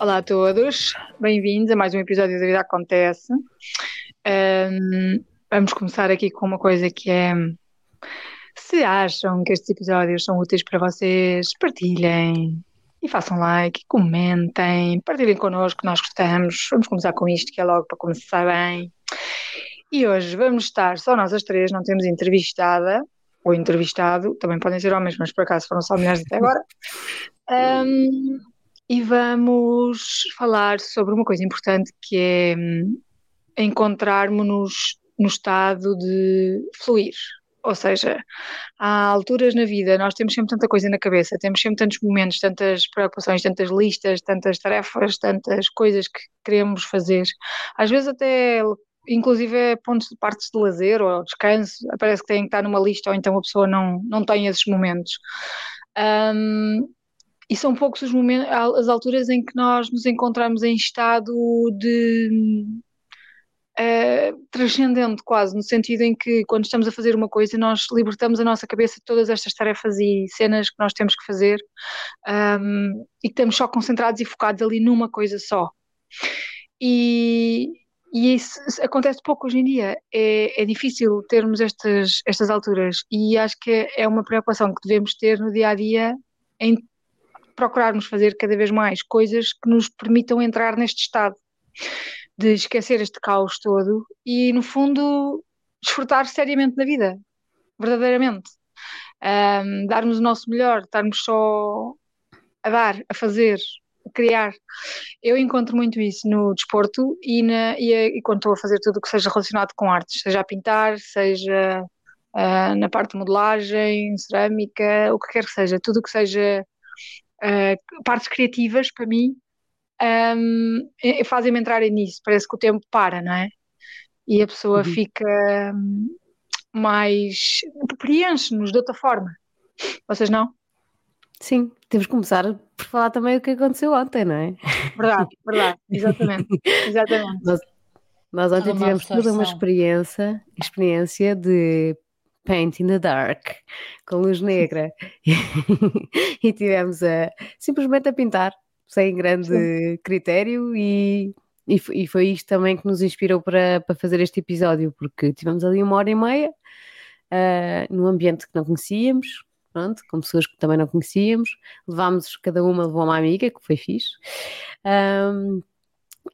Olá a todos, bem-vindos a mais um episódio da Vida Acontece. Um, vamos começar aqui com uma coisa que é: se acham que estes episódios são úteis para vocês, partilhem e façam like, comentem, partilhem connosco, nós gostamos. Vamos começar com isto, que é logo para começar bem. E hoje vamos estar só nós as três, não temos entrevistada ou entrevistado, também podem ser homens, mas por acaso foram só mulheres até agora. Um, e vamos falar sobre uma coisa importante que é hum, encontrarmos-nos no estado de fluir. Ou seja, há alturas na vida, nós temos sempre tanta coisa na cabeça, temos sempre tantos momentos, tantas preocupações, tantas listas, tantas tarefas, tantas coisas que queremos fazer. Às vezes até inclusive pontos de partes de lazer ou descanso, parece que tem que estar numa lista ou então a pessoa não, não tem esses momentos. Um, e são poucos os momentos, as alturas em que nós nos encontramos em estado de uh, transcendente quase, no sentido em que quando estamos a fazer uma coisa nós libertamos a nossa cabeça de todas estas tarefas e cenas que nós temos que fazer um, e estamos só concentrados e focados ali numa coisa só. E, e isso acontece pouco hoje em dia. É, é difícil termos estas, estas alturas e acho que é uma preocupação que devemos ter no dia a dia em procurarmos fazer cada vez mais coisas que nos permitam entrar neste estado de esquecer este caos todo e, no fundo, desfrutar seriamente da vida, verdadeiramente. Um, darmos o nosso melhor, estarmos só a dar, a fazer, a criar. Eu encontro muito isso no desporto e, na, e, e quando estou a fazer tudo o que seja relacionado com artes, seja a pintar, seja uh, na parte de modelagem, cerâmica, o que quer que seja, tudo o que seja uh, partes criativas, para mim, um, fazem-me entrar nisso. Parece que o tempo para, não é? E a pessoa uhum. fica hum, mais. preenche-nos de outra forma. Vocês não? Sim, temos que começar por falar também o que aconteceu ontem, não é? Verdade, verdade, exatamente. exatamente. Nós, nós ontem tivemos toda uma experiência, experiência de Paint in the Dark, com luz negra. e tivemos a, simplesmente a pintar, sem grande Sim. critério, e, e, e, foi isto também que nos inspirou para, para fazer este episódio, porque tivemos ali uma hora e meia uh, num ambiente que não conhecíamos, pronto, com pessoas que também não conhecíamos, levámos, cada uma levou uma amiga, que foi fixe. Um,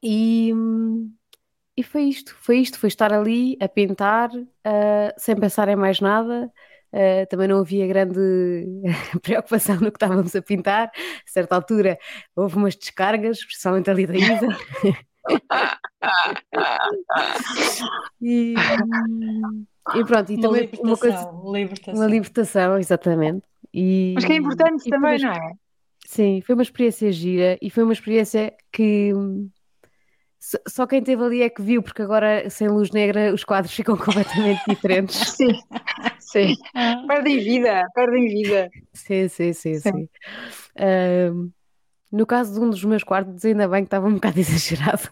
e e foi isto, foi isto, foi estar ali a pintar, uh, sem pensar em mais nada. Uh, também não havia grande preocupação no que estávamos a pintar. A certa altura houve umas descargas, principalmente ali da Isa. e, e, pronto, e uma também uma coisa. Libertação. Uma libertação, exatamente. E, Mas que é importante também, não é? Sim, foi uma experiência gira e foi uma experiência que só quem esteve ali é que viu, porque agora sem luz negra os quadros ficam completamente diferentes. Sim, sim. Perdem vida, perdem vida. Sim, sim, sim, sim. sim. Um, no caso de um dos meus quartos, ainda bem que estava um bocado exagerado.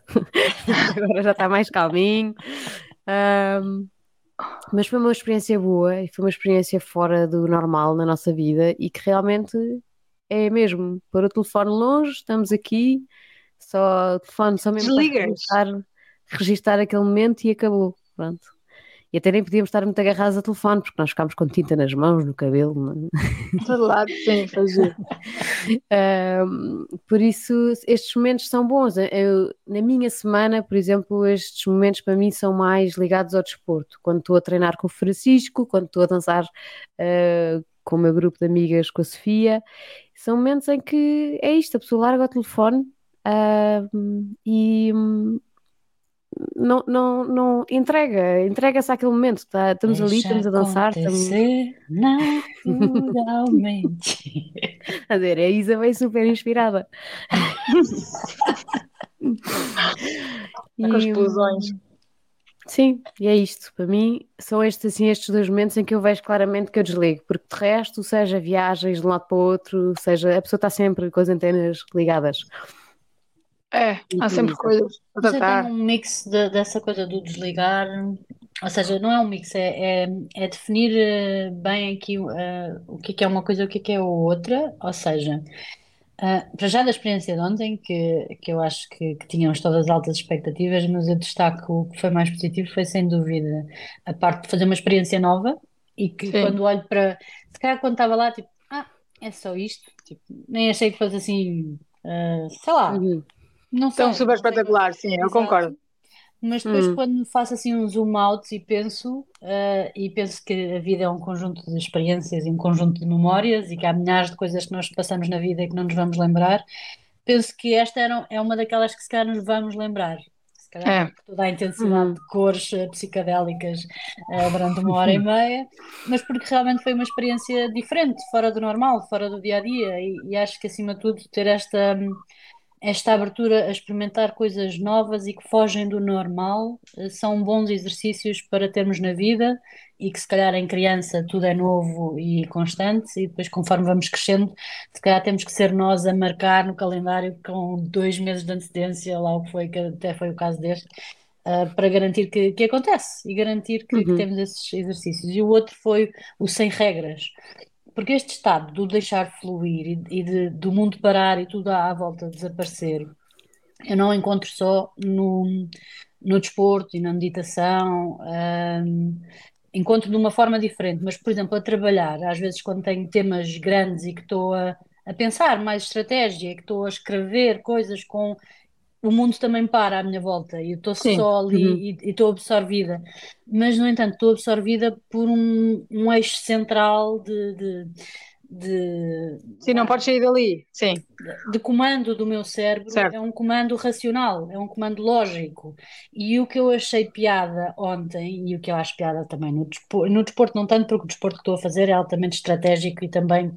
agora já está mais calminho. Um, mas foi uma experiência boa e foi uma experiência fora do normal na nossa vida e que realmente é mesmo pôr o telefone longe, estamos aqui só o telefone, só mesmo para registar, registar aquele momento e acabou. Pronto. E até nem podíamos estar muito agarrados a telefone, porque nós ficámos com tinta nas mãos, no cabelo. É? Todo lado, sim, fazer. por isso, estes momentos são bons. Eu, na minha semana, por exemplo, estes momentos para mim são mais ligados ao desporto. Quando estou a treinar com o Francisco, quando estou a dançar uh, com o meu grupo de amigas, com a Sofia, são momentos em que é isto, a pessoa larga o telefone Uh, e não, não, não entrega, entrega-se àquele momento, tá, estamos Deixa ali, estamos a dançar. Estamos... Naturalmente. a ver, a Isa veio super inspirada. e, Com explosões. Sim, e é isto. Para mim, são estes, assim, estes dois momentos em que eu vejo claramente que eu desligo, porque de resto, seja viagens de um lado para o outro, seja a pessoa está sempre com as antenas ligadas. É, há sempre coisas para Você tratar. tem um mix de- dessa coisa do desligar, ou seja, não é um mix, é, é, é definir eh, bem aqui eh, o que é que é uma coisa e o que é que é outra, ou seja, Uh, para já da experiência de ontem, que, que eu acho que, que tínhamos todas altas expectativas, mas eu destaco o que foi mais positivo foi sem dúvida a parte de fazer uma experiência nova e que Sim. quando olho para. Se calhar quando estava lá, tipo, ah, é só isto, tipo, nem achei que fosse assim, uh, sei lá, uhum. Não sei. Tão super espetacular, sim, eu concordo. Mas depois, hum. quando faço assim um zoom out e penso, uh, e penso que a vida é um conjunto de experiências e um conjunto de memórias, e que há milhares de coisas que nós passamos na vida e que não nos vamos lembrar, penso que esta era, é uma daquelas que se calhar nos vamos lembrar. Se calhar é. toda a intensidade hum. de cores uh, psicadélicas uh, durante uma hora e meia, mas porque realmente foi uma experiência diferente, fora do normal, fora do dia a dia, e, e acho que acima de tudo ter esta. Um, esta abertura a experimentar coisas novas e que fogem do normal eh, são bons exercícios para termos na vida e que se calhar em criança tudo é novo e constante e depois conforme vamos crescendo se calhar temos que ser nós a marcar no calendário com dois meses de antecedência lá o que foi, que até foi o caso deste uh, para garantir que, que acontece e garantir que, uhum. que temos esses exercícios e o outro foi o sem regras porque este estado do deixar fluir e, de, do mundo parar e tudo à, volta desaparecer, eu não encontro só no, no desporto e na meditação, um, encontro de uma forma diferente, mas, por exemplo, a trabalhar, às vezes quando tenho temas grandes e que estou a, a pensar mais estratégia, que estou a escrever coisas com o mundo também para à minha volta e eu estou só ali uhum. e estou absorvida. Mas, no entanto, estou absorvida por um, um eixo central de, de de. Sim, não pode sair dali. Sim. De comando do meu cérebro certo. é um comando racional, é um comando lógico. E o que eu achei piada ontem, e o que eu acho piada também no desporto, no desporto não tanto porque o desporto que estou a fazer é altamente estratégico e também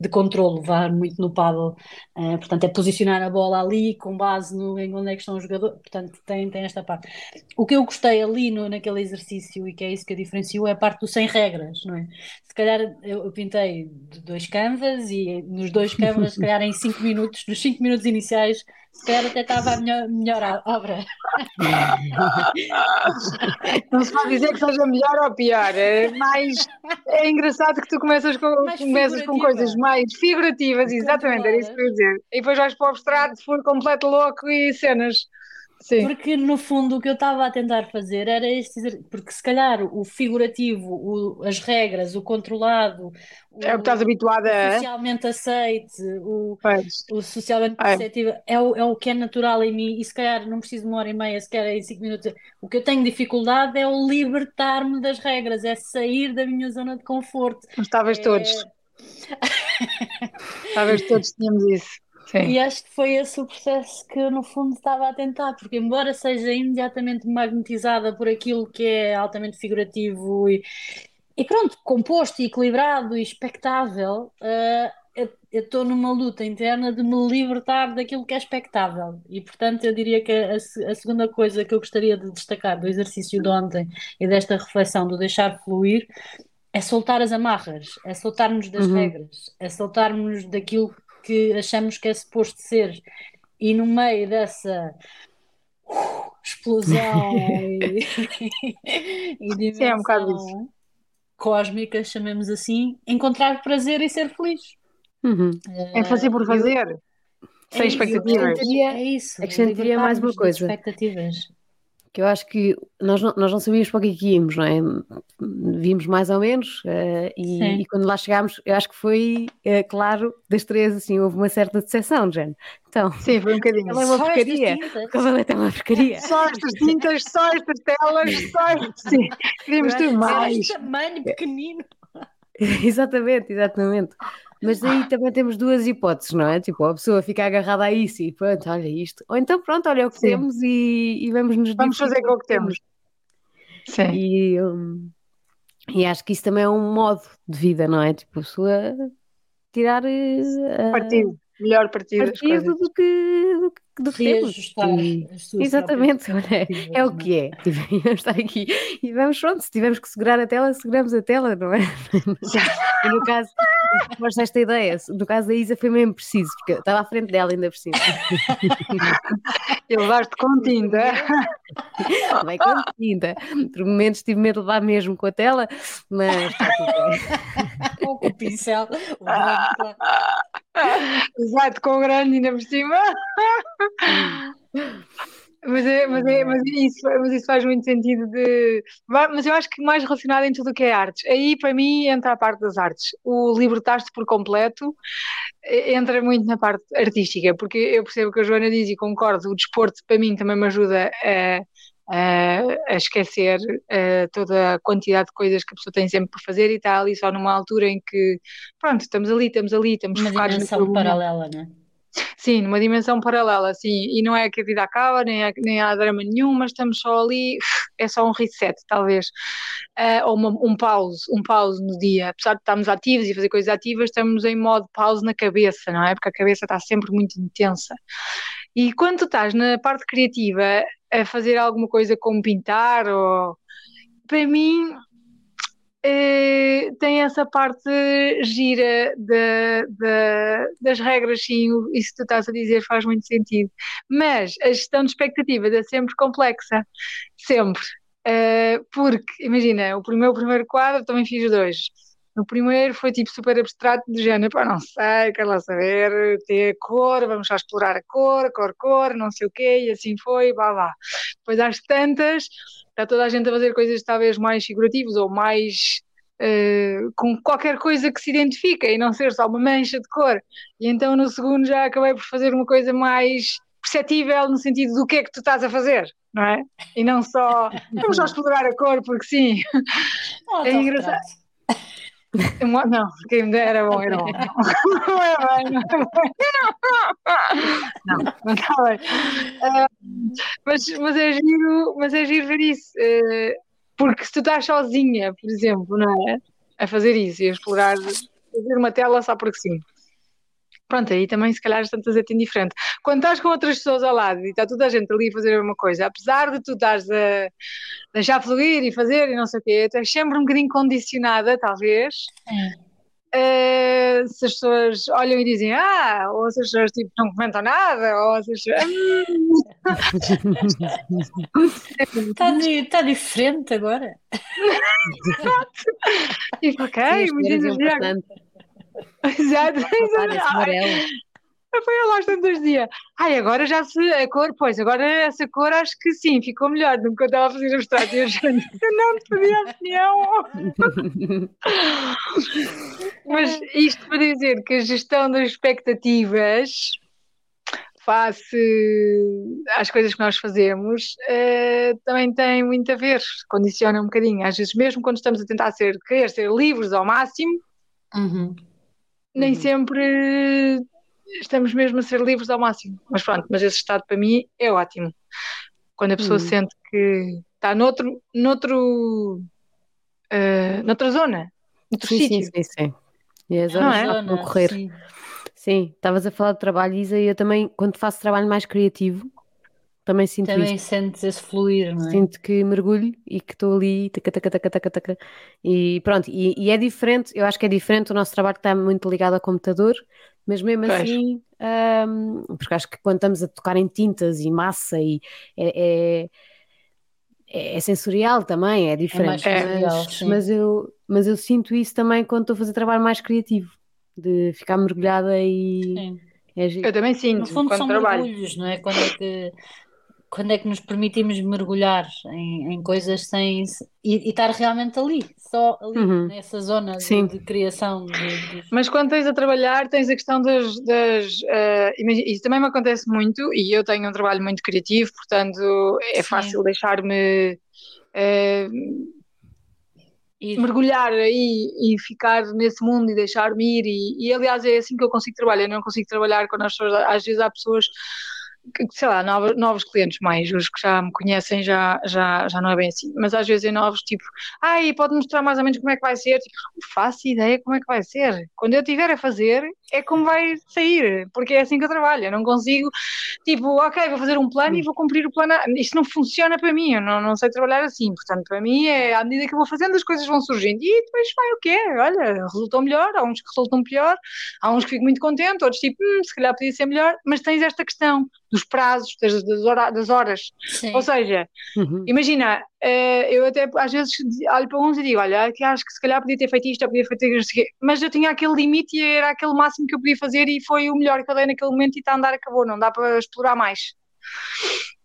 de controle, levar muito no paddle. Uh, portanto, é posicionar a bola ali com base no, em onde é que estão os jogadores. Portanto, tem, tem esta parte. O que eu gostei ali no, naquele exercício, e que é isso que eu diferencio, é a parte do sem regras, não é? Se calhar eu, eu pintei dois dois canvas e nos dois canvas, se calhar em cinco minutos, nos cinco minutos iniciais, se calhar até estava a melhor, melhor obra. Não se pode dizer que seja melhor ou pior, é mais é engraçado que tu começas com, começas com coisas mais figurativas, exatamente, era isso que eu ia dizer. E depois vais para o abstrato, for completo louco e cenas. Sim. Porque no fundo o que eu estava a tentar fazer era este, porque se calhar o figurativo, o, as regras, o controlado, o, é o que estás habituada a. socialmente aceite, o, o socialmente é. perceptível, é o, é o que é natural em mim e se calhar não preciso de uma hora e meia, se calhar em cinco minutos. O que eu tenho dificuldade é o libertar-me das regras, é sair da minha zona de conforto. Mas talvez é... todos. talvez todos tínhamos isso. Sim. E acho que foi esse o processo que eu, no fundo, estava a tentar, porque, embora seja imediatamente magnetizada por aquilo que é altamente figurativo e, e pronto, composto e equilibrado e expectável, uh, eu estou numa luta interna de me libertar daquilo que é expectável. E, portanto, eu diria que a, a, segunda coisa que eu gostaria de destacar do exercício de ontem e desta reflexão do deixar fluir é soltar as amarras, é soltarmos das uhum. regras, é soltarmos daquilo que achamos que é suposto ser. E no meio dessa uh, explosão e, e dimensão é um bocado cósmica, chamemos assim, encontrar prazer e ser feliz. Uhum. Uh, é fazer por fazer. Eu, sem é expectativas. é isso. Acrescentaria mais uma coisa. Expectativas que eu acho que nós não, nós não sabíamos para o que é que íamos, não é? Vimos mais ou menos uh, e, e, quando lá chegámos, eu acho que foi, uh, claro, das três, assim, houve uma certa decepção, Jane. Então, Sim, foi um bocadinho. Ela é uma só porcaria. O cavalete é uma porcaria. Só estas tintas, só estas telas, só Sim, queríamos ter mais. tamanho pequenino. exatamente, exatamente. Mas aí também temos duas hipóteses, não é? Tipo, a pessoa fica agarrada a isso e pronto, olha isto. Ou então pronto, olha o que Sim. temos e, e vamos nos Vamos fazer com o que temos. Sim. E, um, e acho que isso também é um modo de vida, não é? Tipo, a pessoa tirar uh, partido, melhor partido, partido do que, do que do. E, exatamente, olha, é o que é. Tipo, vamos estar aqui e vamos, pronto, se tivermos que segurar a tela, seguramos a tela, não é? e no caso, gosto esta ideia, no caso da Isa foi mesmo preciso, porque eu estava à frente dela ainda por cima. e levaste com tinta. Vai com tinta. Por momentos tive medo de levar mesmo com a tela, mas com o pincel, Exato, com o grande ainda por cima. Mas, é, mas, é, mas, isso, mas isso faz muito sentido de. Mas eu acho que mais relacionado em tudo o que é artes. Aí, para mim, entra a parte das artes. O libertar-te por completo entra muito na parte artística, porque eu percebo o que a Joana diz e concordo. O desporto, para mim, também me ajuda a, a, a esquecer a, toda a quantidade de coisas que a pessoa tem sempre para fazer e está ali só numa altura em que, pronto, estamos ali, estamos ali, estamos Uma focados dimensão paralela, não é? Sim, numa dimensão paralela, sim, e não é que a vida acaba, nem, há, nem há drama nenhum, mas estamos só ali, é só um reset, talvez, uh, ou uma, um pause, um pause no dia, apesar de estarmos ativos e fazer coisas ativas, estamos em modo pause na cabeça, não é? Porque a cabeça está sempre muito intensa. E quando tu estás na parte criativa a fazer alguma coisa como pintar, ou para mim tem essa parte gira de, de, das regras, sim, isso que tu estás a dizer faz muito sentido. Mas a gestão de expectativas é sempre complexa, sempre. Uh, porque, imagina, o meu primeiro quadro também fiz dois. No primeiro foi tipo super abstrato, de género, pá, não sei, quero lá saber, ter cor, vamos só explorar a cor, cor, cor, não sei o quê, e assim foi, vá, vá. Depois às tantas, está toda a gente a fazer coisas talvez mais figurativas ou mais uh, com qualquer coisa que se identifica e não ser só uma mancha de cor. E então no segundo já acabei por fazer uma coisa mais perceptível no sentido do que é que tu estás a fazer, não é? E não só vamos só explorar a cor porque sim. Oh, é engraçado. Não, quem me dera bom, era bom. Não é bem, não é bem. Não, não está bem. Uh, mas, mas, é giro, mas é giro ver isso. Uh, porque se tu estás sozinha, por exemplo, não é? A fazer isso e a explorar, fazer uma tela só porque sim. Pronto, aí também se calhar tantas é indiferente. Quando estás com outras pessoas ao lado e está toda a gente ali a fazer a mesma coisa, apesar de tu estás a deixar fluir e fazer e não sei o quê, és sempre um bocadinho condicionada, talvez. Uh, se as pessoas olham e dizem ah, ou se as pessoas tipo, não comentam nada, ou se as pessoas. Está, tá diferente agora. Exato. ok, muito Exato. Foi lá aos tantos dias. Ai, agora já se a cor, pois, agora essa cor acho que sim, ficou melhor do que eu estava a fazer abstrato. Eu, eu não te pedi a opinião. Mas isto para dizer que a gestão das expectativas face às coisas que nós fazemos uh, também tem muito a ver, condiciona um bocadinho. Às vezes, mesmo quando estamos a tentar ser, querer ser livres ao máximo, uhum nem uhum. sempre estamos mesmo a ser livres ao máximo. Mas pronto, mas esse estado para mim é ótimo. Quando a pessoa uhum. sente que está noutro, noutro, uh, noutra zona, noutro sim, sítio. Sim, sim, sim. E as horas é? vão correr. Sim. Sim, estavas a falar de trabalho, Isa, e eu também, quando faço trabalho mais criativo, também sinto Também isso. sentes esse fluir, não é? Sinto que mergulho e que estou ali, taca, taca, taca, taca, taca, e pronto, e, e, é diferente, eu acho que é diferente, o nosso trabalho está muito ligado ao computador, mas mesmo pois. assim, um, porque acho que quando estamos a tocar em tintas e massa e é, é, é sensorial também, é diferente, é mas, mas, eu, mas eu sinto isso também quando estou a fazer trabalho mais criativo, de ficar mergulhada e... Sim. É eu também sinto. No fundo, quando são trabalho. mergulhos, não é? Quando é que quando é que nos permitimos mergulhar em, em coisas sem e, e, estar realmente ali, só ali, uhum. nessa zona de, de, criação. De, de... Mas quando tens a trabalhar, tens a questão das. das uh, isso também me acontece muito, e eu tenho um trabalho muito criativo, portanto é Sim. fácil deixar-me. Uh, mergulhar aí e ficar nesse mundo e deixar-me ir e, e, aliás é assim que eu consigo trabalhar, eu não consigo trabalhar quando as pessoas, às vezes há pessoas sei lá, novos, novos clientes mais, os que já me conhecem já, já, já não é bem assim, mas às vezes em novos, tipo, ai, pode mostrar mais ou menos como é que vai ser, tipo, faço ideia como é que vai ser, quando eu estiver a fazer é como vai sair, porque é assim que eu trabalho, eu não consigo, tipo, ok, vou fazer um plano e vou cumprir o plano, isto não funciona para mim, eu não, não sei trabalhar assim, portanto, para mim é, à medida que eu vou fazendo as coisas vão surgindo, e depois vai o quê? Olha, resultou melhor, há uns que resultam pior, há uns que fico muito contente, outros tipo, hum, se calhar podia ser melhor, mas tens esta questão, dos prazos, das, das, hora, das horas. Sim. Ou seja, uhum. imagina, uh, eu até às vezes olho para uns e digo, olha, aqui acho que se calhar podia ter feito isto, podia ter feito isto, mas eu tinha aquele limite e era aquele máximo que eu podia fazer e foi o melhor que eu dei naquele momento e está a andar, acabou, não dá para explorar mais.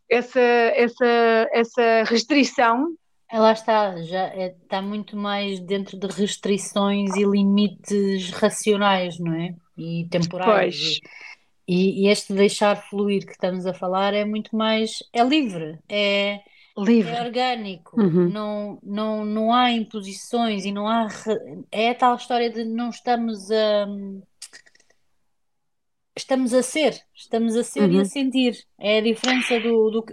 Essa, essa, essa restrição ela está, já é, está muito mais dentro de restrições e limites racionais, não é? E temporais. Pois. E, e, este deixar fluir que estamos a falar é muito mais, é livre, é, livre. é orgânico, uhum. não, não, não há imposições e não há, é a tal história de não estamos a estamos a ser, estamos a ser uhum. e a uhum. sentir. É a diferença do, do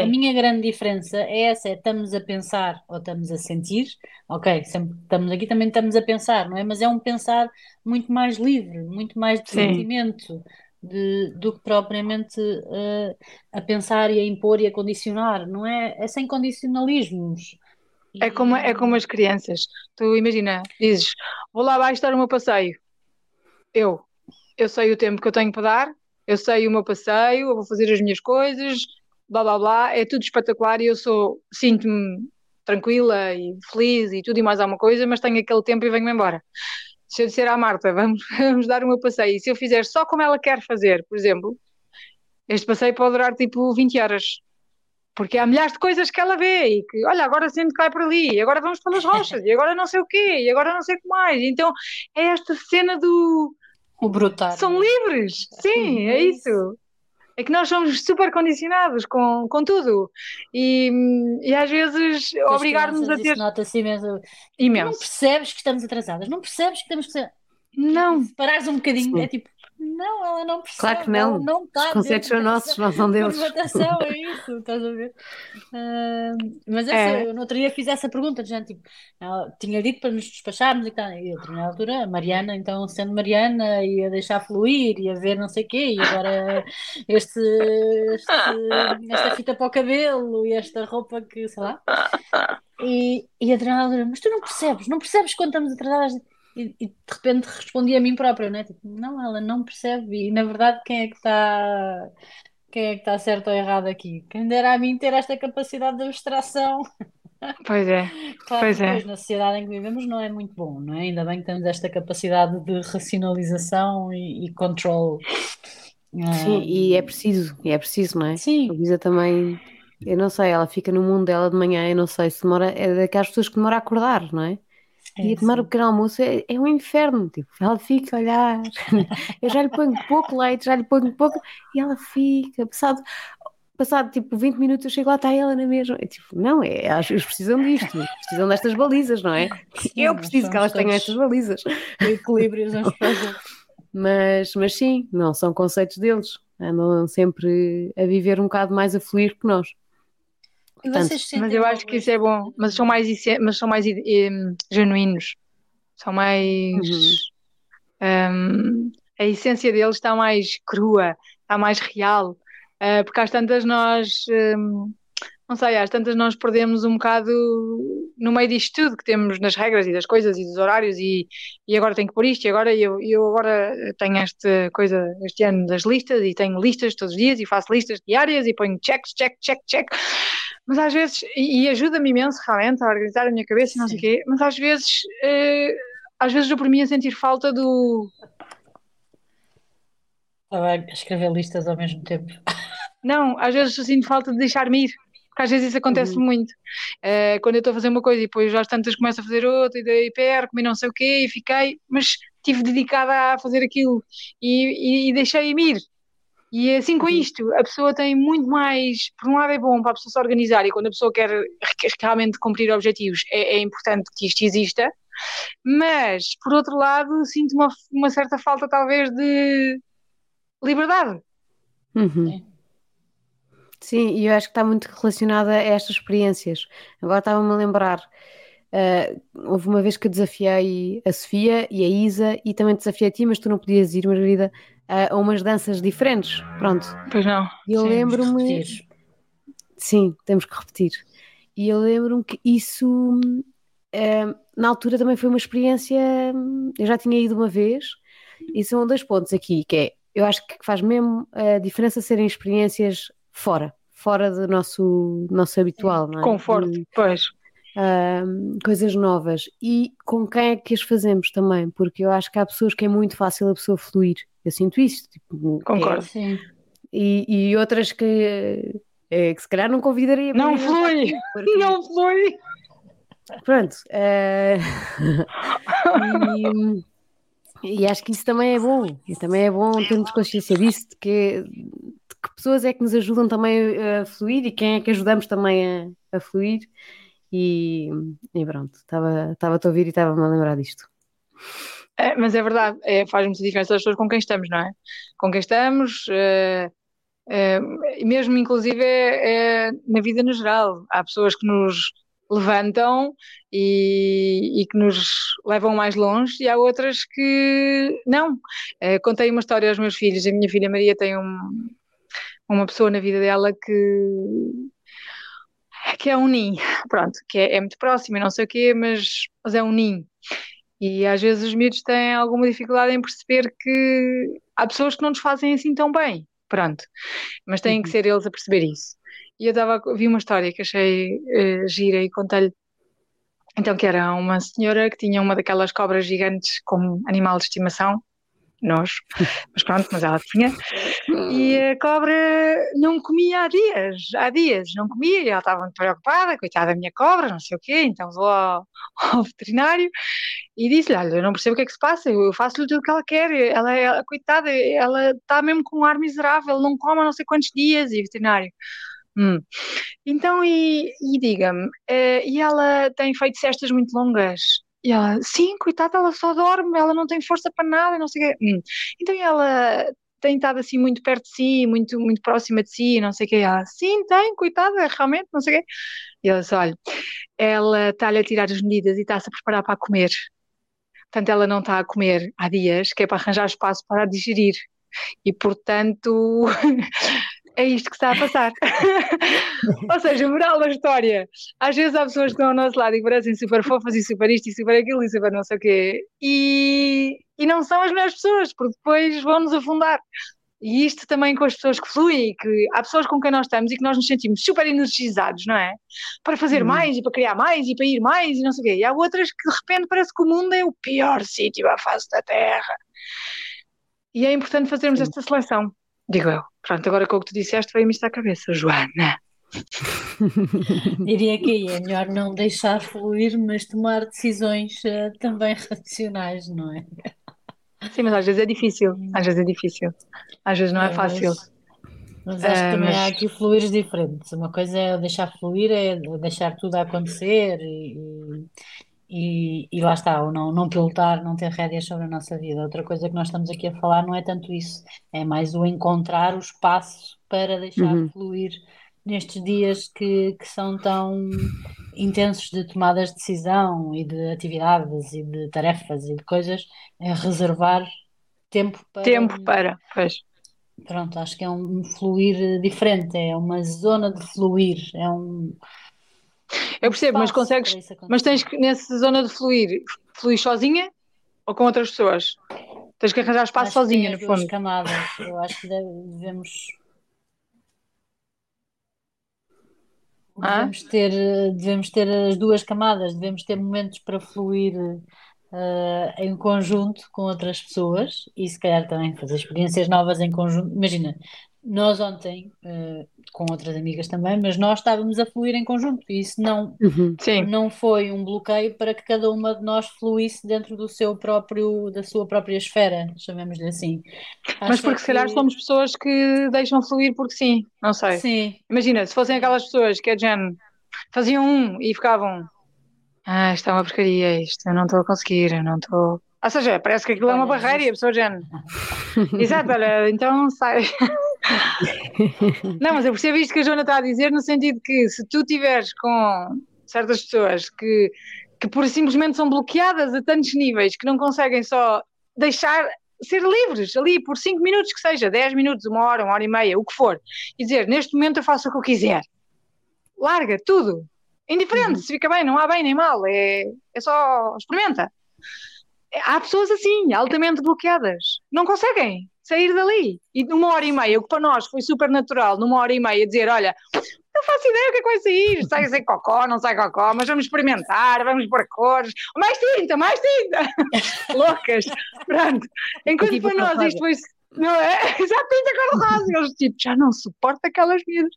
a minha grande diferença é essa, é estamos a pensar ou estamos a sentir. Ok, sempre estamos aqui também estamos a pensar, não é? Mas é um pensar muito mais livre, muito mais de Sim. sentimento. De, do que propriamente uh, a pensar e a impor e a condicionar, não é? É sem condicionalismos. É como, é como as crianças. Tu imagina, dizes, vou lá abaixo dar o meu passeio. Eu, eu sei o tempo que eu tenho para dar, eu sei o meu passeio, eu vou fazer as minhas coisas, blá blá blá, é tudo espetacular e eu sou, sinto-me tranquila e feliz e tudo e mais alguma coisa, mas tenho aquele tempo e venho-me embora. Se eu disser à Marta, vamos, vamos dar o meu passeio, e se eu fizer só como ela quer fazer, por exemplo, este passeio pode durar tipo 20 horas. Porque há milhares de coisas que ela vê e que, olha, agora que vai por ali, e agora vamos pelas rochas, e agora não sei o quê, e agora não sei o que mais. Então é esta cena do o brutal. São livres, sim, é isso. É que nós somos super condicionados com, com tudo. E, e às vezes obrigar-nos a ter. Nota-se imenso. imenso. Não percebes que estamos atrasadas, não percebes que temos que ser. Não. Parares um bocadinho, sim. é tipo, não, ela não percebe. Claro que não. não está Os conceitos são nossos, não são deles. Formatação, é isso, estás a ver? Uh, mas essa, é. eu no outro dia fiz essa pergunta, já, tipo, ela tinha dito para nos despacharmos e tal. E eu, na altura, a Mariana, então, sendo Mariana, ia deixar fluir, ia ver não sei o quê, e agora este, este, esta fita para o cabelo e esta roupa que, sei lá. E, e a altura, mas tu não percebes, não percebes quando estamos atrasadas e, e, de repente respondi a mim própria, né? Tipo, não, ela não percebe. E na verdade, quem é que está quem é que está certo ou errado aqui? Quem dera a mim ter esta capacidade de abstração. Pois é, claro pois é. na sociedade em que vivemos não é muito bom, não é? Ainda bem que temos esta capacidade de racionalização e, e control. Sim, e é preciso, e é preciso, não é? Sim. A Luísa também, eu não sei, ela fica no mundo dela de manhã, eu não sei se demora, é daquelas pessoas que demora a acordar, não é? E a tomar o pequeno almoço é, é um inferno. Tipo, ela fica a olhar, eu já lhe ponho pouco leite, já lhe ponho pouco, e ela fica, passado, passado tipo 20 minutos eu chego lá, está ela na mesma. É, tipo, não, é, eles precisam disto, precisam destas balizas, não é? Sim, eu preciso que elas tenham estas balizas. Equilíbrios mas, mas sim, não são conceitos deles, andam sempre a viver um bocado mais a fluir que nós. Portanto, mas eu acho que isso é bom, mas são mais, mas são mais um, genuínos, são mais. Uhum. Um, a essência deles está mais crua, está mais real, uh, porque às tantas nós. Um, não sei, às tantas nós perdemos um bocado no meio disto tudo que temos nas regras e das coisas e dos horários e, e agora tenho que pôr isto e agora eu, eu agora tenho esta coisa este ano das listas e tenho listas todos os dias e faço listas diárias e ponho checks, check, check, check mas às vezes, e, e ajuda-me imenso realmente a organizar a minha cabeça e não Sim. sei o quê, mas às vezes, eh, às vezes eu por mim a sentir falta do. Estava a escrever listas ao mesmo tempo. Não, às vezes eu sinto falta de deixar-me ir. Porque às vezes isso acontece uhum. muito. Uh, quando eu estou a fazer uma coisa e depois às tantas começo a fazer outra e daí perco-me não sei o quê e fiquei, mas estive dedicada a fazer aquilo e, e, e deixei-me ir. E assim com uhum. isto, a pessoa tem muito mais. Por um lado, é bom para a pessoa se organizar e quando a pessoa quer realmente cumprir objetivos, é, é importante que isto exista. Mas, por outro lado, sinto uma, uma certa falta, talvez, de liberdade. Uhum. Sim, e eu acho que está muito relacionada a estas experiências. Agora estava-me a lembrar. Uh, houve uma vez que eu desafiei a Sofia e a Isa e também desafiei a ti, mas tu não podias ir, Margarida, a umas danças diferentes. Pronto. Pois não. E eu lembro-me. Sim, temos que repetir. E eu lembro-me que isso, uh, na altura, também foi uma experiência. Eu já tinha ido uma vez, e são dois pontos aqui: que é eu acho que faz mesmo a diferença serem experiências fora, fora do nosso, nosso habitual, não é? Conforto, de, pois. Uh, coisas novas e com quem é que as fazemos também, porque eu acho que há pessoas que é muito fácil a pessoa fluir. Eu sinto isso. Tipo, Concordo. É, e, e, outras que, é, que se calhar não convidaria. Não flui! Porque... Não flui! Pronto. Uh... e, e, acho que isso também é bom. E também é bom termos consciência disso, de que, de que pessoas é que nos ajudam também a fluir e quem é que ajudamos também a, a fluir. E, e pronto, estava-te a ouvir e estava-me a lembrar disto. É, mas é verdade, é, faz muita diferença as pessoas com quem estamos, não é? Com quem estamos, é, é, mesmo inclusive é, é, na vida no geral. Há pessoas que nos levantam e, e, que nos levam mais longe, e há outras que não. É, contei uma história aos meus filhos. A minha filha Maria tem um, uma pessoa na vida dela que que é um ninho, pronto, que é, é muito próximo e não sei o quê, mas, mas é um ninho. E às vezes os miúdos têm alguma dificuldade em perceber que há pessoas que não nos fazem assim tão bem, pronto, mas têm que uhum. ser eles a perceber isso. E eu estava, vi uma história que achei uh, gira e contei-lhe então que era uma senhora que tinha uma daquelas cobras gigantes como animal de estimação nós, mas pronto, mas ela tinha. E a cobra não comia há dias, há dias, não comia, e ela estava muito preocupada, coitada da minha cobra, não sei o quê, então vou ao, ao veterinário e disse-lhe, olha, eu não percebo o que é que se passa, eu faço-lhe tudo o que ela quer, ela, ela coitada, ela está mesmo com um ar miserável, não come há não sei quantos dias, e veterinário. Hum. Então, e, e diga-me, uh, e ela tem feito cestas muito longas? E ela, sim, coitada, ela só dorme, ela não tem força para nada, não sei o quê. Hum. Então ela tem estado assim muito perto de si, muito, muito próxima de si, não sei o quê. Ela, sim, tem, coitada, realmente, não sei o quê. E ela disse, olha, ela está-lhe a tirar as medidas e está-se a preparar para comer. Portanto, ela não está a comer há dias, que é para arranjar espaço para digerir. E, portanto, é isto que está a passar. Ou seja, moral da história. Às vezes há pessoas que estão ao nosso lado e parecem super fofas e super isto e super aquilo e super não sei o quê. E, e não são as melhores pessoas, porque depois vão-nos afundar. E isto também com as pessoas que fluem, que há pessoas com quem nós estamos e que nós nos sentimos super energizados, não é? Para fazer uhum. mais e para criar mais e para ir mais e não sei o quê. E há outras que de repente parece que o mundo é o pior sítio à face da Terra. E é importante fazermos Sim. esta seleção. Digo eu. Pronto, agora com o que tu disseste veio-me isto à cabeça, Joana. Diria que é melhor não deixar fluir, mas tomar decisões uh, também racionais, não é? Sim, mas às vezes é difícil. Às vezes é difícil. Às vezes não é, é fácil. Mas, mas acho que também mas... há aqui fluires diferentes. Uma coisa é deixar fluir, é deixar tudo acontecer e, e, e lá está, ou não, não pilotar, não ter rédeas sobre a nossa vida. Outra coisa que nós estamos aqui a falar não é tanto isso, é mais o encontrar o espaço para deixar uhum. fluir nestes dias que, que são tão intensos de tomadas de decisão e de atividades e de tarefas e de coisas, é reservar tempo para. Tempo para, pois. Pronto, acho que é um fluir diferente, é uma zona de fluir, é um eu percebo, mas consegues. Mas tens que, nessa zona de fluir, fluir sozinha ou com outras pessoas? Tens que arranjar espaço acho sozinha, no fundo. camadas. Eu acho que devemos. Ah? Devemos, ter, devemos ter as duas camadas, devemos ter momentos para fluir uh, em conjunto com outras pessoas e se calhar também fazer experiências novas em conjunto. Imagina, nós ontem, uh, com outras amigas também, mas nós estávamos a fluir em conjunto e isso não, uhum. não foi um bloqueio para que cada uma de nós fluísse dentro do seu próprio, da sua própria esfera, chamemos-lhe assim. Acho mas porque que... se calhar somos pessoas que deixam fluir porque sim, não sei. Sim. Imagina, se fossem aquelas pessoas que é de faziam um e ficavam ah, isto é uma porcaria, isto eu não estou a conseguir, eu não estou ou seja, parece que aquilo é uma barreira e a pessoa já. Exato, olha, então sai. Não, mas eu percebo isto que a Joana está a dizer, no sentido que se tu tiveres com certas pessoas que, que por simplesmente são bloqueadas a tantos níveis que não conseguem só deixar ser livres ali por 5 minutos que seja, 10 minutos, uma hora, uma hora e meia, o que for, e dizer neste momento eu faço o que eu quiser. Larga tudo. Indiferente, uhum. se fica bem, não há bem nem mal, é, é só experimenta há pessoas assim, altamente bloqueadas. Não conseguem. Sair dali. E numa hora e meia, o que para nós foi super natural, numa hora e meia, dizer: olha, não faço ideia o que é que vai sair, sai sem cocó, não sai cocó, mas vamos experimentar, vamos pôr cores, mais tinta, mais tinta, loucas, pronto. Enquanto tipo para nós isto foi não é? Já pinta cor rosa. Eles tipo, já não suporta aquelas miúdas.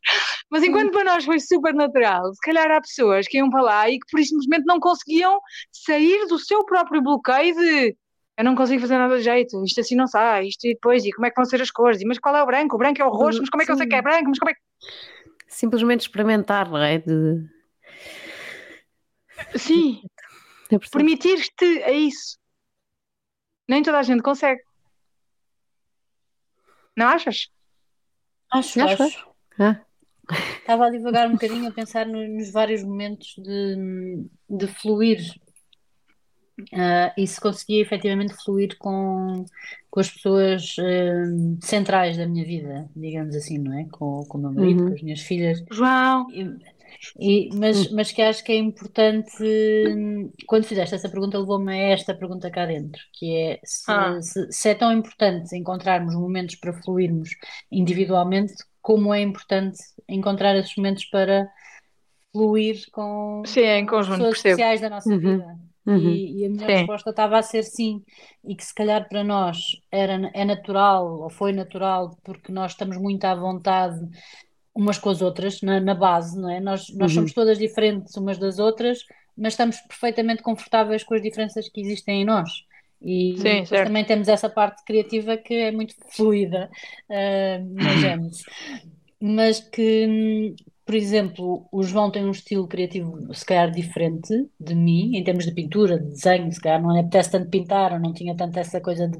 Mas enquanto para nós foi super natural, se calhar há pessoas que iam para lá e que por isso simplesmente não conseguiam sair do seu próprio bloqueio de eu não consigo fazer nada de jeito, isto assim não sai, isto e depois, e como é que vão ser as cores, e, mas qual é o branco? O branco é o roxo, mas como é que eu sei que é branco? Mas como é que... Simplesmente experimentar, não é? De... Sim, permitir-te a isso. Nem toda a gente consegue. Não achas? Acho, acho. acho. Ah. Estava a divagar um bocadinho a pensar nos vários momentos de, de fluir uh, e se conseguia efetivamente fluir com, com as pessoas uh, centrais da minha vida, digamos assim, não é? Com, com o meu marido, uhum. com as minhas filhas. João! E, mas, mas que acho que é importante, quando fizeste essa pergunta, levou-me a esta pergunta cá dentro, que é se, ah. se, se, é tão importante encontrarmos momentos para fluirmos individualmente, como é importante encontrar esses momentos para fluir com sim, em conjunto, pessoas percebo. especiais da nossa uhum. vida. Uhum. E, e, a minha sim. resposta estava a ser sim, e que se calhar para nós era, é natural, ou foi natural, porque nós estamos muito à vontade umas com as outras na, na base, não é? Nós, nós uhum. somos todas diferentes umas das outras, mas estamos perfeitamente confortáveis com as diferenças que existem em nós. E Sim, também temos essa parte criativa que é muito fluida uh, na Gênesis. mas que, por exemplo, o João tem um estilo criativo se calhar diferente de mim, em termos de pintura, de desenho, se calhar não lhe apetece tanto pintar, ou não tinha tanto essa coisa de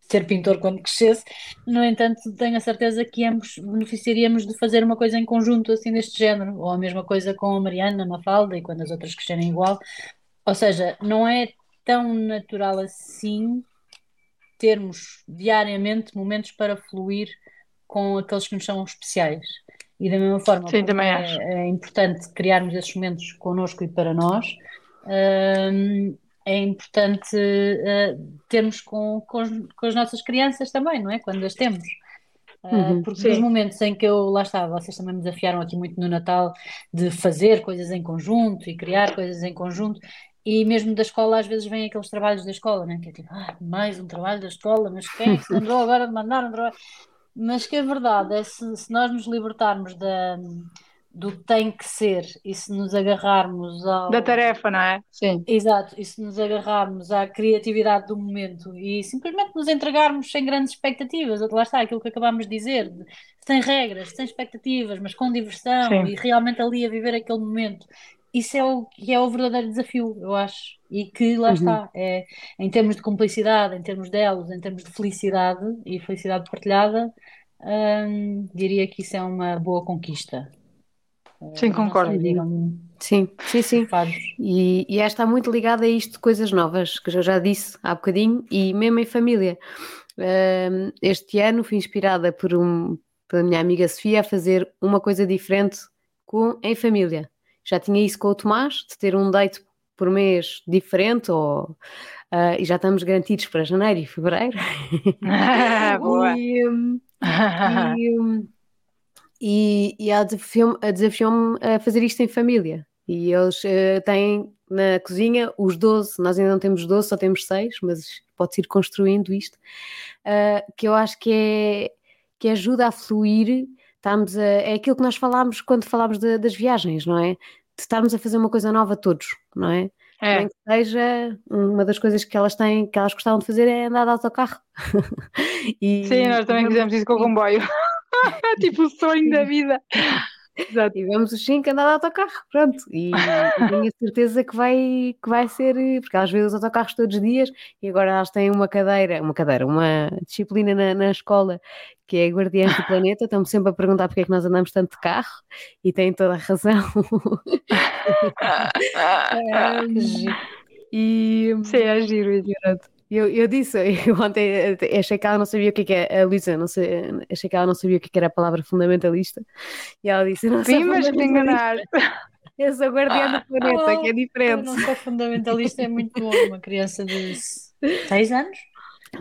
ser pintor quando crescesse. No entanto, tenho a certeza que ambos beneficiaríamos de fazer uma coisa em conjunto assim deste género, ou a mesma coisa com a Mariana, a Mafalda e quando as outras crescerem igual. Ou seja, não é tão natural assim termos diariamente momentos para fluir com aqueles que nos são especiais. E da mesma forma, Sim, é, é, importante criarmos esses momentos connosco e para nós. Hum, é importante uh, termos com, com, com, as nossas crianças também, não é? Quando as temos. Uh, uhum, porque sim. nos momentos em que eu lá estava, vocês também me desafiaram aqui muito no Natal de fazer coisas em conjunto e criar coisas em conjunto, e mesmo da escola às vezes vêm aqueles trabalhos da escola, né? que é tipo, ah, mais um trabalho da escola, mas quem é que se lembrou agora de mandar um trabalho? Mas que a verdade é se, se nós nos libertarmos da do tem que ser e se nos agarrarmos ao... Da tarefa, não é? Sim. Exato, e se nos agarrarmos à criatividade do momento e simplesmente nos entregarmos sem grandes expectativas, lá está aquilo que acabámos de dizer, sem regras, sem expectativas, mas com diversão Sim. e realmente ali a viver aquele momento. Isso é o que é o verdadeiro desafio, eu acho. E que lá uhum. está, é, em termos de cumplicidade, em termos de elos, em termos de felicidade e felicidade partilhada, hum, diria que isso é uma boa conquista. Sim, concordo. Sim, sim, sim. E, e esta está muito ligada a isto de coisas novas, que eu já disse há bocadinho, e mesmo em família. Uh, este ano fui inspirada por um, pela minha amiga Sofia a fazer uma coisa diferente com, em família. Já tinha isso com o Tomás, de ter um date por mês diferente, ou, uh, e já estamos garantidos para janeiro e fevereiro. Ah, boa! e, um, e um, e, e ela desafiou-me desafiou a fazer isto em família. E eles uh, têm na cozinha os 12, nós ainda não temos 12, só temos 6, mas pode-se ir construindo isto, uh, que eu acho que, é, que ajuda a fluir. Estamos a, é aquilo que nós falámos quando falámos de, das viagens, não é? De estarmos a fazer uma coisa nova todos, não é? É. Nem que seja, uma das coisas que elas têm, que elas gostavam de fazer é andar de autocarro. e, Sim, nós também fizemos isso com o comboio. tipo o sonho da vida. Exato. Tivemos os 5 andar de autocarro, pronto. E tenho a certeza que vai, que vai ser, porque elas veem os autocarros todos os dias e agora elas têm uma cadeira, uma cadeira, uma disciplina na, na escola que é Guardiães do Planeta. Estão-me sempre a perguntar porque é que nós andamos tanto de carro e têm toda a razão. um, e Sim, é giro, é eu, eu disse, eu ontem achei que ela não sabia o que, é que é, a Luísa, não sei, achei que ela não sabia o que, é que era a palavra fundamentalista, e ela disse, não Sim, mas me enganar. Eu sou guardiã do planeta, oh, que é diferente. Eu não sou fundamentalista, é muito bom, uma criança de 6 anos?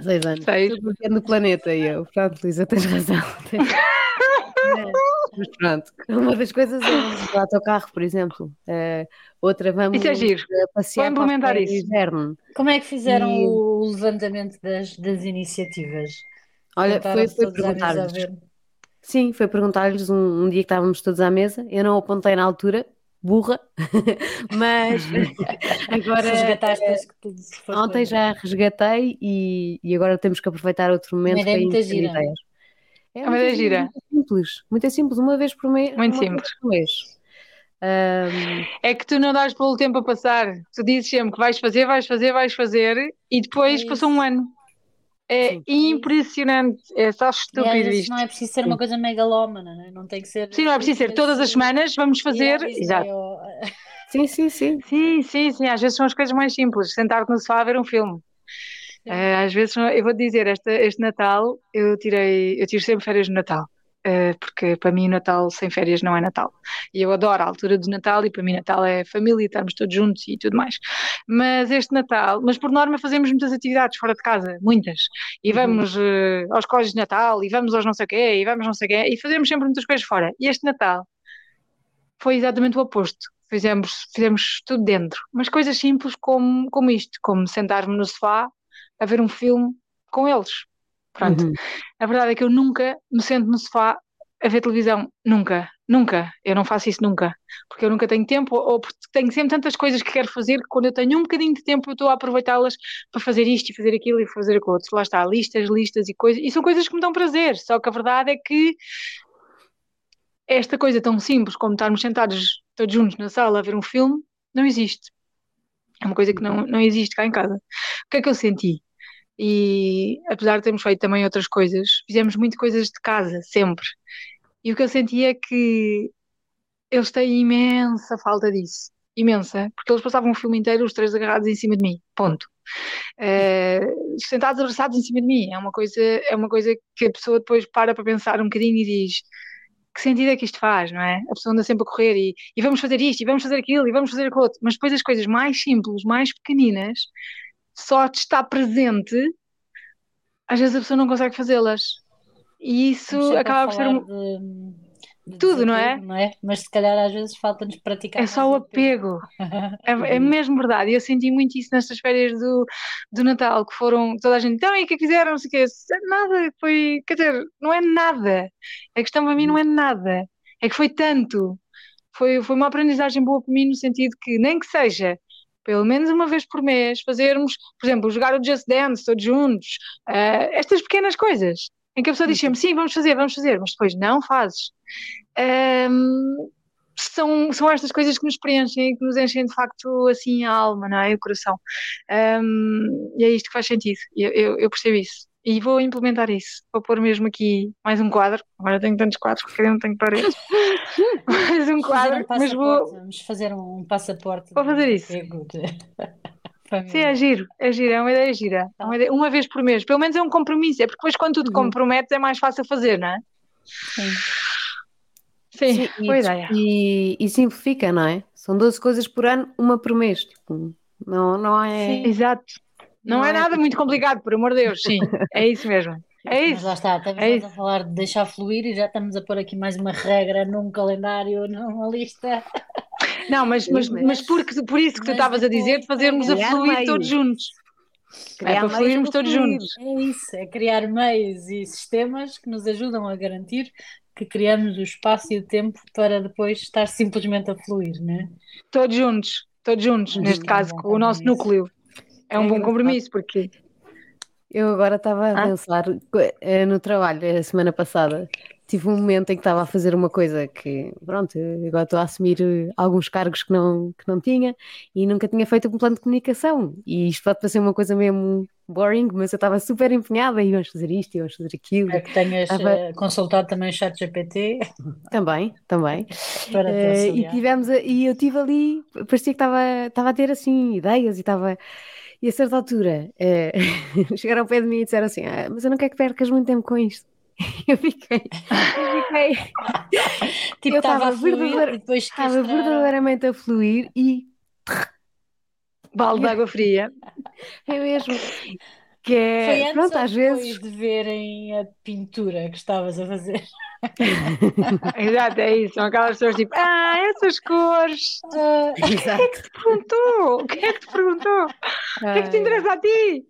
Seis anos. Seis. Estou no planeta e eu, pronto, Luísa, tens razão. Mas pronto, uma das coisas é vamos ao autocarro, por exemplo. Uh, outra vamos isso é giro. passear Vou implementar isso. inverno. Como é que fizeram e... o levantamento das, das iniciativas? Olha, foi, foi perguntar-lhes. Sim, foi perguntar-lhes um, um dia que estávamos todos à mesa. Eu não apontei na altura, burra, mas agora ontem já resgatei e, e agora temos que aproveitar outro momento para ir ideias. É uma ideia gira. Muito simples, muito simples, uma vez por mês. Muito simples. Por mês. Um... É que tu não dás pelo tempo a passar. Tu dizes sempre que vais fazer, vais fazer, vais fazer e depois é passou um ano. É Sim. impressionante, é só estúpido isto. Não é preciso ser uma coisa megalómana, né? não tem que ser. Sim, não é preciso ser todas as semanas, vamos fazer. Exato. Sim, sim, sim. Sim, sim, sim. Às vezes são as coisas mais simples. Sentar-te no sofá a ver um filme. Uh, às vezes, eu vou dizer, este, este Natal eu tirei, eu tiro sempre férias no Natal. Uh, porque para mim Natal sem férias não é Natal. E eu adoro a altura de Natal e para mim Natal é família, estarmos todos juntos e tudo mais. Mas este Natal, mas por norma fazemos muitas atividades fora de casa, muitas. E uhum. vamos uh, aos colégios de Natal e vamos aos não sei o quê e vamos não sei o quê e fazemos sempre muitas coisas fora. E este Natal foi exatamente o oposto. Fizemos, fizemos tudo dentro, mas coisas simples como, como isto, como sentar-me no sofá a ver um filme com eles. Pronto. Uhum. A verdade é que eu nunca me sento no sofá a ver televisão. Nunca, nunca. Eu não faço isso nunca. Porque eu nunca tenho tempo, ou porque tenho sempre tantas coisas que quero fazer que quando eu tenho um bocadinho de tempo eu estou a aproveitá-las para fazer isto e fazer aquilo e fazer aquilo outro. Lá está, listas, listas e coisas. E são coisas que me dão prazer. Só que a verdade é que esta coisa tão simples como estarmos sentados todos juntos na sala a ver um filme não existe. É uma coisa que não, não existe cá em casa. O que é que eu senti? E apesar de termos feito também outras coisas, fizemos muito coisas de casa, sempre. E o que eu senti é que eles têm imensa falta disso. Imensa, porque eles passavam o filme inteiro os três agarrados em cima de mim, ponto. Uh, sentados abraçados em cima de mim, é uma coisa, é uma coisa que a pessoa depois para para pensar um bocadinho e diz que sentido é que isto faz, não é? A pessoa anda sempre a correr e, e vamos fazer isto, e vamos fazer aquilo, e vamos fazer aquilo outro, mas depois as coisas mais simples, mais pequeninas, só de estar presente, às vezes a pessoa não consegue fazê-las. E isso acaba por ser um. De, de Tudo, não é? não é? Mas se calhar às vezes falta-nos praticar. É só o apego. é, é, mesmo verdade. Eu senti muito isso nestas férias do, do Natal, que foram toda a gente, então, e o que é que fizeram? Não sei o quê. Nada, foi. Quer dizer, não é nada. A questão para mim não é nada. É que foi tanto. Foi, foi uma aprendizagem boa para mim no sentido que, nem que seja pelo menos uma vez por mês, fazermos, por exemplo, jogar o Just Dance todos juntos, uh, estas pequenas coisas, em que a pessoa diz sempre, sim, vamos fazer, vamos fazer, mas depois não fazes. Um, são, são estas coisas que nos preenchem e que nos enchem de facto assim a alma, não é? o coração. Um, e é isto que faz sentido, eu, eu, eu percebo isso. E vou implementar isso. Vou pôr mesmo aqui mais um quadro. Agora tenho tantos quadros porque eu não tenho paredes. mais um quadro. Um mas vou. Vamos fazer um passaporte. Vou fazer isso. Sim, é giro, é giro, é uma ideia gira. É uma, ideia, uma, vez por mês, pelo menos é um compromisso, é porque depois quando tu te uhum. comprometes é mais fácil fazer, não é? Sim. Sim, Sim boa e, ideia. E, e, simplifica, não é? São 12 coisas por ano, uma por mês. Tipo, não, não é. Sim. Exato. Não, não é, é, nada muito complicado, por amor de Deus, sim, é isso mesmo. É isso. Mas lá está, estamos é a falar de deixar fluir e já estamos a pôr aqui mais uma regra num calendário, numa lista. Não, mas, mas, mas porque, por isso que tu estavas a dizer, de fazermos a fluir meios. todos juntos. Criar é para fluirmos todos juntos. É isso, é criar meios e sistemas que nos ajudam a garantir que criamos o espaço e o tempo para depois estar simplesmente a fluir, não é? Todos juntos, todos juntos, neste caso, com o nosso núcleo. É um é bom compromisso, porque. Eu agora estava a ah? pensar eh, no trabalho, a semana passada, tive um momento em que estava a fazer uma coisa que, pronto, agora estou a assumir eh, alguns cargos que não, que não tinha e nunca tinha feito um plano de comunicação. E isto pode parecer uma coisa mesmo boring, mas eu estava super empenhada e vamos fazer isto e vamos fazer aquilo. É que tenhas estava... Eh, consultado também o chat GPT. Também, também. Para uh, e tivemos, e eu tive ali, parecia que estava, estava a ter assim ideias e estava e a certa altura eh, chegaram ao pé de mim e disseram assim: ah, Mas eu não quero que percas muito tempo com isto. Eu fiquei. Eu fiquei. tipo, eu estava verdadeir, verdadeiramente a fluir e. Balde de água fria. É mesmo. Que é, Foi antes pronto, ou às depois vezes. de verem a pintura que estavas a fazer? Exato, é isso. São aquelas pessoas tipo, ah, essas cores. Ah, Exato. te perguntou? Quem é que te perguntou? O que é que te interessa a ti?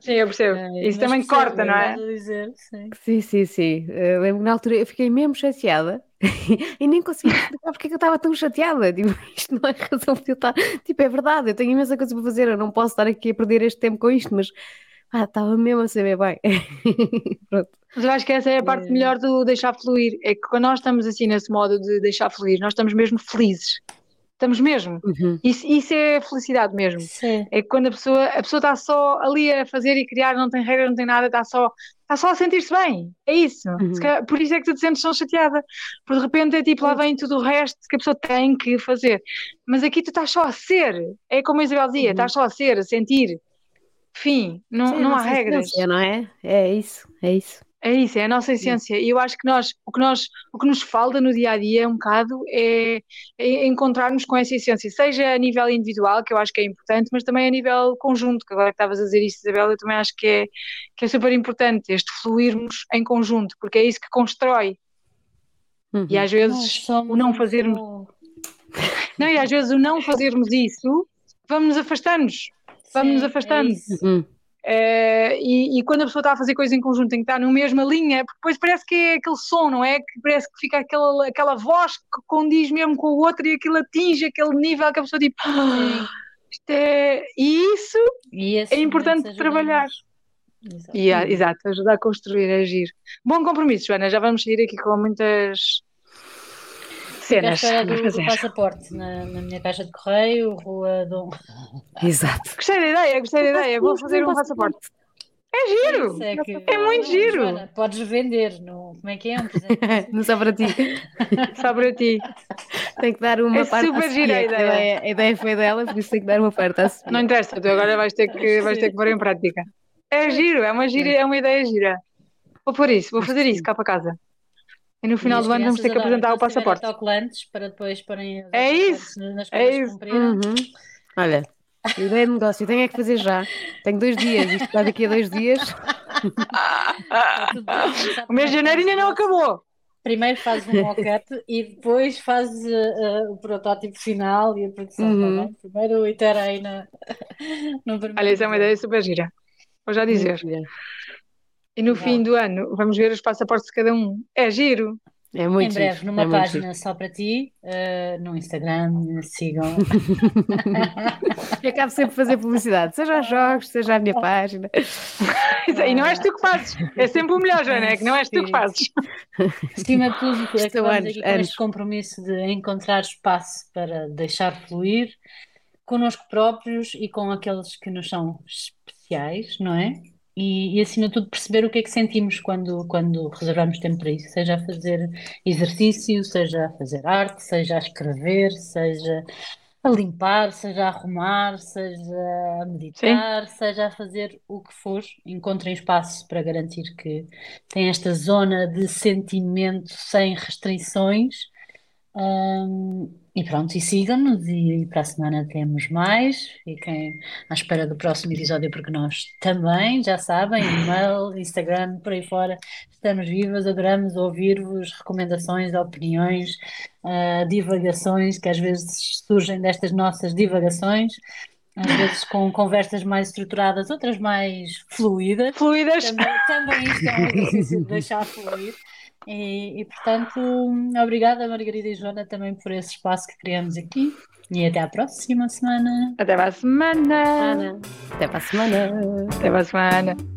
Sim, eu percebo. ah, Isso também percebo, corta, não é? estás a dizer, sim. Sim, sim, sim. Eu lembro que na altura eu fiquei mesmo chateada e nem conseguia explicar porque é que eu estava tão chateada. Tipo, isto não é razão de eu estar. Tipo, é verdade, eu tenho imensa coisa para fazer, eu não posso estar aqui a perder este tempo com isto, mas ah, estava mesmo a saber bem. Pronto. Mas eu acho que essa é a parte melhor do deixar fluir. É que quando nós estamos assim nesse modo de deixar fluir, nós estamos mesmo felizes. Estamos mesmo. Uhum. Isso, isso é felicidade mesmo. Sim. É que quando a pessoa a pessoa está só ali a fazer e criar, não tem regra, não tem nada, está só, está só a sentir-se bem. É isso. Uhum. Calhar- por isso é que tu te sentes tão chateada. Porque de repente é tipo, lá vem tudo o resto que a pessoa tem que fazer. Mas aqui tu estás só a ser. É como a Isabel dizia, Uhum. estás só a ser, a sentir. Fim, não, Sim, a não há nossa regras. essência, não é? É isso, é isso. É isso, é a nossa essência. E eu acho que nós, o que nós, o que nos falta no dia a dia um bocado é, é encontrarmos com essa essência, seja a nível individual, que eu acho que é importante, mas também a nível conjunto, que agora que estavas a dizer isso, Isabel, eu também acho que é, que é super importante este fluirmos em conjunto, porque é isso que constrói. Uhum. E às vezes o não fazermos, não, e às vezes o não fazermos isso, vamos nos afastando-nos. Vamos nos é afastando. Uhum. Eh, e, e quando a pessoa está a fazer coisas em conjunto tem que estar na mesma linha, porque depois parece que é aquele som, não é? Que parece que fica aquela, aquela voz que condiz mesmo com o outro e aquilo atinge aquele nível que a pessoa tipo, "Ah, isto é. E isso E é importante trabalhar. Exato. E, exato, ajudar a construir, a agir. Bom compromisso, Joana, já vamos sair aqui com muitas cenas a do, do fazer. passaporte na, na minha caixa de correio, Rua Dom. Exato. Gostei da ideia, gostei da ideia. Vou fazer um passaporte. É giro! É, que, É muito giro. Joana, podes vender no. Como é que é? Um presente. Não só para ti. Só para ti. Tem que dar uma É parte super à gira a que ideia. A ideia foi dela, por isso tem que dar uma parte à Sofia. Não interessa, tu agora vais ter que, vais ter que pôr em prática. É giro, é uma, gira, é uma ideia gira. Vou pôr isso, vou fazer isso cá para casa. E no final E do ano vamos ter que apresentar o passaporte. autocolantes para depois porem É isso, nas é isso. Uhum. Olha, ideia de negócio, tenho é que fazer já. Tenho dois dias, isto vai daqui a dois dias. Está O mês de janeiro ainda não acabou. Primeiro fazes um mock-up e depois fazes uh, uh, o protótipo final e a produção. Uhum. bem? Primeiro itera aí na, no primeiro. Olha, isso é uma ideia super gira. Vou já dizer. E no fim do ano vamos ver os passaportes de cada um. É giro. É muito Em breve, giro, numa é página só para ti, uh, no Instagram, sigam. E acabo sempre a fazer publicidade, seja aos jogos, seja à minha página. E não és tu que fazes. É sempre o melhor, Joana, é que não és tu que fazes. Acima de tudo, é que Estou anos, aqui com anos. este compromisso de encontrar espaço para deixar fluir connosco próprios e com aqueles que nos são especiais, não é? E, e, acima de tudo perceber o que é que sentimos quando, quando reservamos tempo para isso, seja a fazer exercício, seja a fazer arte, seja a escrever, seja a limpar, seja a arrumar, seja a meditar, seja a fazer o que for, encontrem espaço para garantir que tem esta zona de sentimento sem restrições. Hum, e pronto, e sigam-nos e, para a semana temos mais. Fiquem à espera do próximo episódio, porque nós também, já sabem, e-mail, Instagram, por aí fora, estamos vivas, adoramos ouvir-vos, recomendações, opiniões, uh, divagações, que às vezes surgem destas nossas divagações, às vezes com conversas mais estruturadas, outras mais fluídas. Fluídas. Também, também isto é um exercício de deixar fluir. E, e, portanto, obrigada Margarida e Joana também por esse espaço que criamos aqui e até à próxima semana. Até para a semana. Até para a semana. Até para a semana.